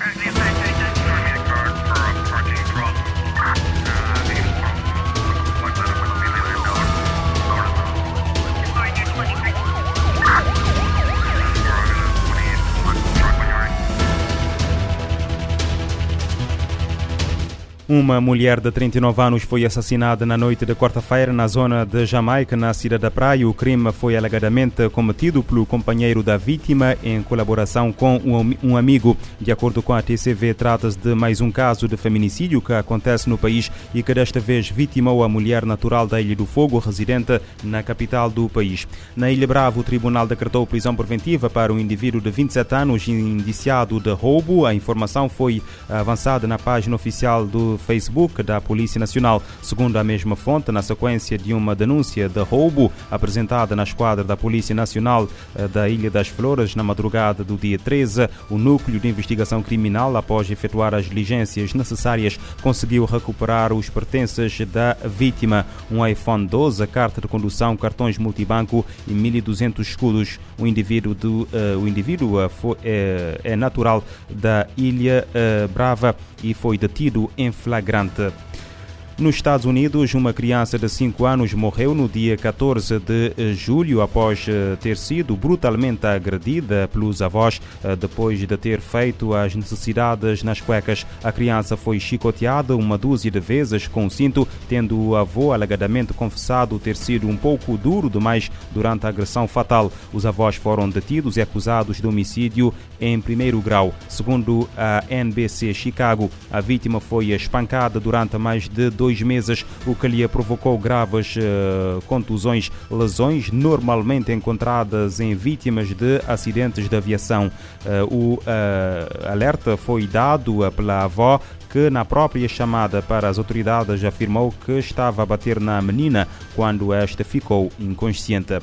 Right Uma mulher de 39 anos foi assassinada na noite de quarta-feira na zona de Jamaica, na cidade da Praia. O crime foi alegadamente cometido pelo companheiro da vítima em colaboração com um amigo. De acordo com a TCV, trata-se de mais um caso de feminicídio que acontece no país e que desta vez vitimou a mulher natural da Ilha do Fogo, residente na capital do país. Na Ilha Brava, o tribunal decretou prisão preventiva para um indivíduo de 27 anos indiciado de roubo. A informação foi avançada na página oficial do Facebook da Polícia Nacional. Segundo a mesma fonte, na sequência de uma denúncia de roubo apresentada na esquadra da Polícia Nacional eh, da Ilha das Flores na madrugada do dia 13, o núcleo de investigação criminal, após efetuar as diligências necessárias, conseguiu recuperar os pertences da vítima, um iPhone 12, carta de condução, cartões multibanco e 1.200 escudos. O indivíduo, do, uh, o indivíduo uh, foi, uh, é natural da Ilha Brava e foi detido em. La Grande. Nos Estados Unidos, uma criança de 5 anos morreu no dia 14 de julho após eh, ter sido brutalmente agredida pelos avós eh, depois de ter feito as necessidades nas cuecas. A criança foi chicoteada uma dúzia de vezes com cinto, tendo o avô alegadamente confessado ter sido um pouco duro demais durante a agressão fatal. Os avós foram detidos e acusados de homicídio em primeiro grau. Segundo a NBC Chicago, a vítima foi espancada durante mais de dois dois meses, o que lhe provocou graves uh, contusões, lesões normalmente encontradas em vítimas de acidentes de aviação. Uh, o uh, alerta foi dado pela avó que na própria chamada para as autoridades afirmou que estava a bater na menina quando esta ficou inconsciente.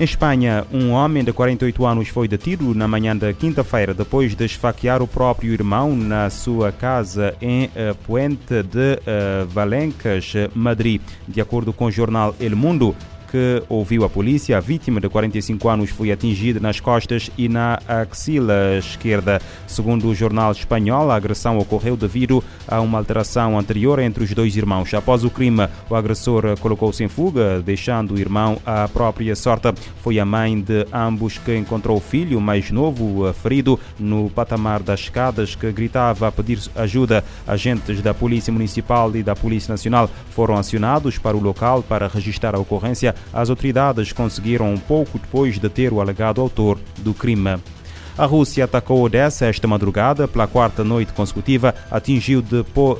Em Espanha, um homem de 48 anos foi detido na manhã da quinta-feira depois de esfaquear o próprio irmão na sua casa em uh, Puente de uh, Valencas, Madrid. De acordo com o jornal El Mundo, que ouviu a polícia. A vítima de 45 anos foi atingida nas costas e na axila esquerda. Segundo o jornal espanhol, a agressão ocorreu devido a uma alteração anterior entre os dois irmãos. Após o crime, o agressor colocou-se em fuga, deixando o irmão à própria sorte. Foi a mãe de ambos que encontrou o filho mais novo ferido no patamar das escadas que gritava a pedir ajuda. Agentes da Polícia Municipal e da Polícia Nacional foram acionados para o local para registrar a ocorrência as autoridades conseguiram, pouco depois de ter o alegado autor do crime. A Rússia atacou Odessa esta madrugada pela quarta noite consecutiva, atingiu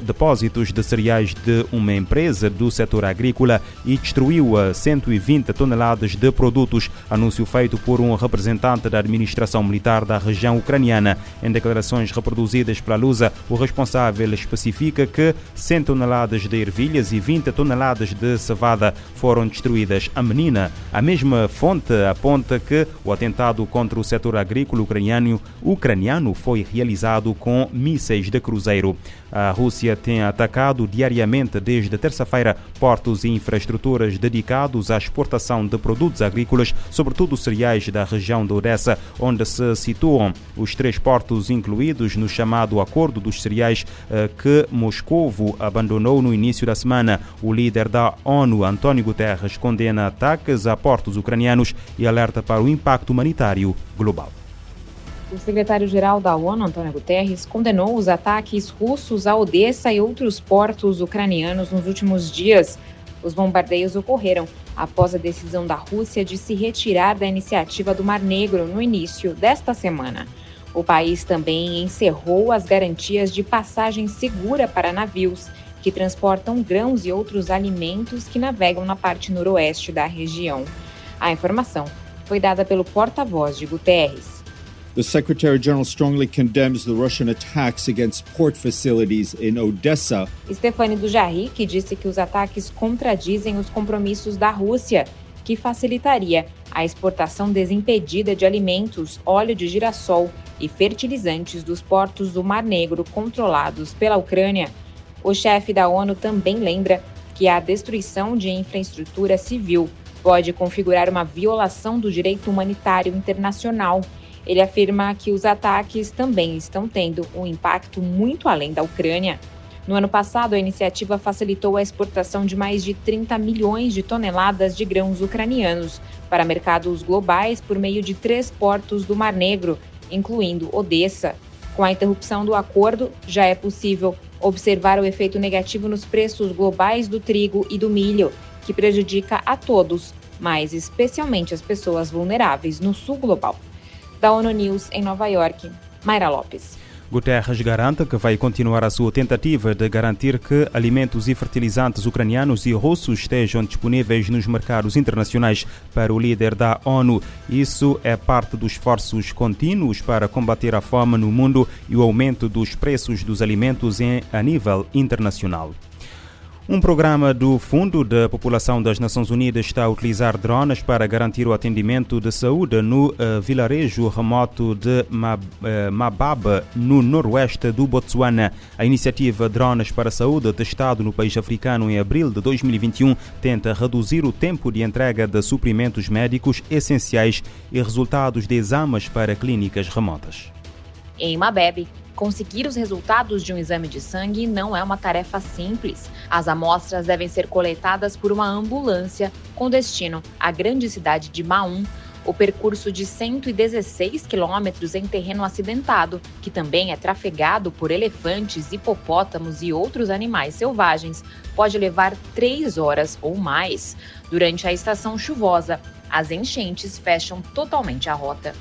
depósitos de cereais de uma empresa do setor agrícola e destruiu 120 toneladas de produtos, anúncio feito por um representante da administração militar da região ucraniana. Em declarações reproduzidas pela Lusa, o responsável especifica que 100 toneladas de ervilhas e 20 toneladas de cevada foram destruídas. A menina, a mesma fonte, aponta que o atentado contra o setor agrícola ucraniano ucraniano, ucraniano foi realizado com mísseis de cruzeiro. A Rússia tem atacado diariamente desde terça-feira portos e infraestruturas dedicados à exportação de produtos agrícolas, sobretudo cereais da região de Odessa, onde se situam os três portos incluídos no chamado Acordo dos Cereais eh, que Moscovo abandonou no início da semana. O líder da ONU, António Guterres, condena ataques a portos ucranianos e alerta para o impacto humanitário global. O secretário-geral da ONU, Antônio Guterres, condenou os ataques russos a Odessa e outros portos ucranianos nos últimos dias. Os bombardeios ocorreram após a decisão da Rússia de se retirar da iniciativa do Mar Negro no início desta semana. O país também encerrou as garantias de passagem segura para navios que transportam grãos e outros alimentos que navegam na parte noroeste da região. A informação foi dada pelo porta-voz de Guterres. The Secretary General strongly condemns the Russian attacks against port facilities in Odessa. Stefani Dujarric disse que os ataques contradizem os compromissos da Rússia, que facilitaria a exportação desimpedida de alimentos, óleo de girassol e fertilizantes dos portos do Mar Negro controlados pela Ucrânia. O chefe da ONU também lembra que a destruição de infraestrutura civil pode configurar uma violação do direito humanitário internacional Ele afirma que os ataques também estão tendo um impacto muito além da Ucrânia. No ano passado, a iniciativa facilitou a exportação de mais de 30 milhões de toneladas de grãos ucranianos para mercados globais por meio de três portos do Mar Negro, incluindo Odessa. Com a interrupção do acordo, já é possível observar o efeito negativo nos preços globais do trigo e do milho, que prejudica a todos, mas especialmente as pessoas vulneráveis no sul global. Da ONU News em Nova York, Mayra Lopes. Guterres garante que vai continuar a sua tentativa de garantir que alimentos e fertilizantes ucranianos e russos estejam disponíveis nos mercados internacionais para o líder da ONU. Isso é parte dos esforços contínuos para combater a fome no mundo e o aumento dos preços dos alimentos em, a nível internacional. Um programa do Fundo da População das Nações Unidas está a utilizar drones para garantir o atendimento de saúde no uh, vilarejo remoto de Mab uh, Mababa, no noroeste do Botsuana. A iniciativa Drones para a Saúde, testada no país africano em abril de 2021, tenta reduzir o tempo de entrega de suprimentos médicos essenciais e resultados de exames para clínicas remotas. Em Mabebe, Conseguir os resultados de um exame de sangue não é uma tarefa simples. As amostras devem ser coletadas por uma ambulância com destino à grande cidade de Maum, o percurso de 116 quilômetros em terreno acidentado, que também é trafegado por elefantes, hipopótamos e outros animais selvagens, pode levar três horas ou mais. Durante a estação chuvosa, as enchentes fecham totalmente a rota.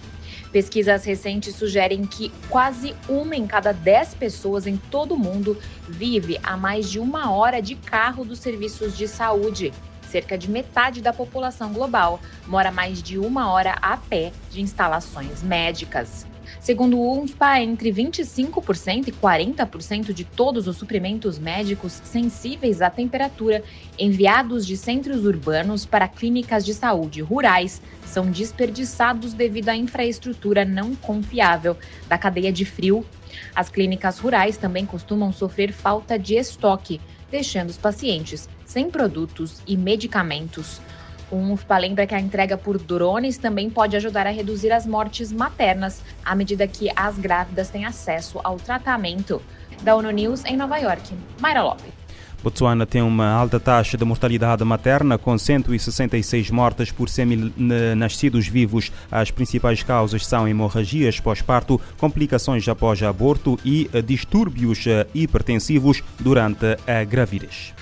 Pesquisas recentes sugerem que quase uma em cada dez pessoas em todo o mundo vive a mais de uma hora de carro dos serviços de saúde. Cerca de metade da população global mora mais de uma hora a pé de instalações médicas. Segundo o UNFPA, entre 25% e 40% de todos os suprimentos médicos sensíveis à temperatura enviados de centros urbanos para clínicas de saúde rurais são desperdiçados devido à infraestrutura não confiável da cadeia de frio. As clínicas rurais também costumam sofrer falta de estoque, deixando os pacientes sem produtos e medicamentos. O UFPA lembra que a entrega por drones também pode ajudar a reduzir as mortes maternas, à medida que as grávidas têm acesso ao tratamento. Da ONU News em Nova York, Mayra Lopes. Botswana tem uma alta taxa de mortalidade materna, com 166 mortes por 100 mil nascidos vivos. As principais causas são hemorragias pós-parto, complicações após aborto e distúrbios hipertensivos durante a gravidez.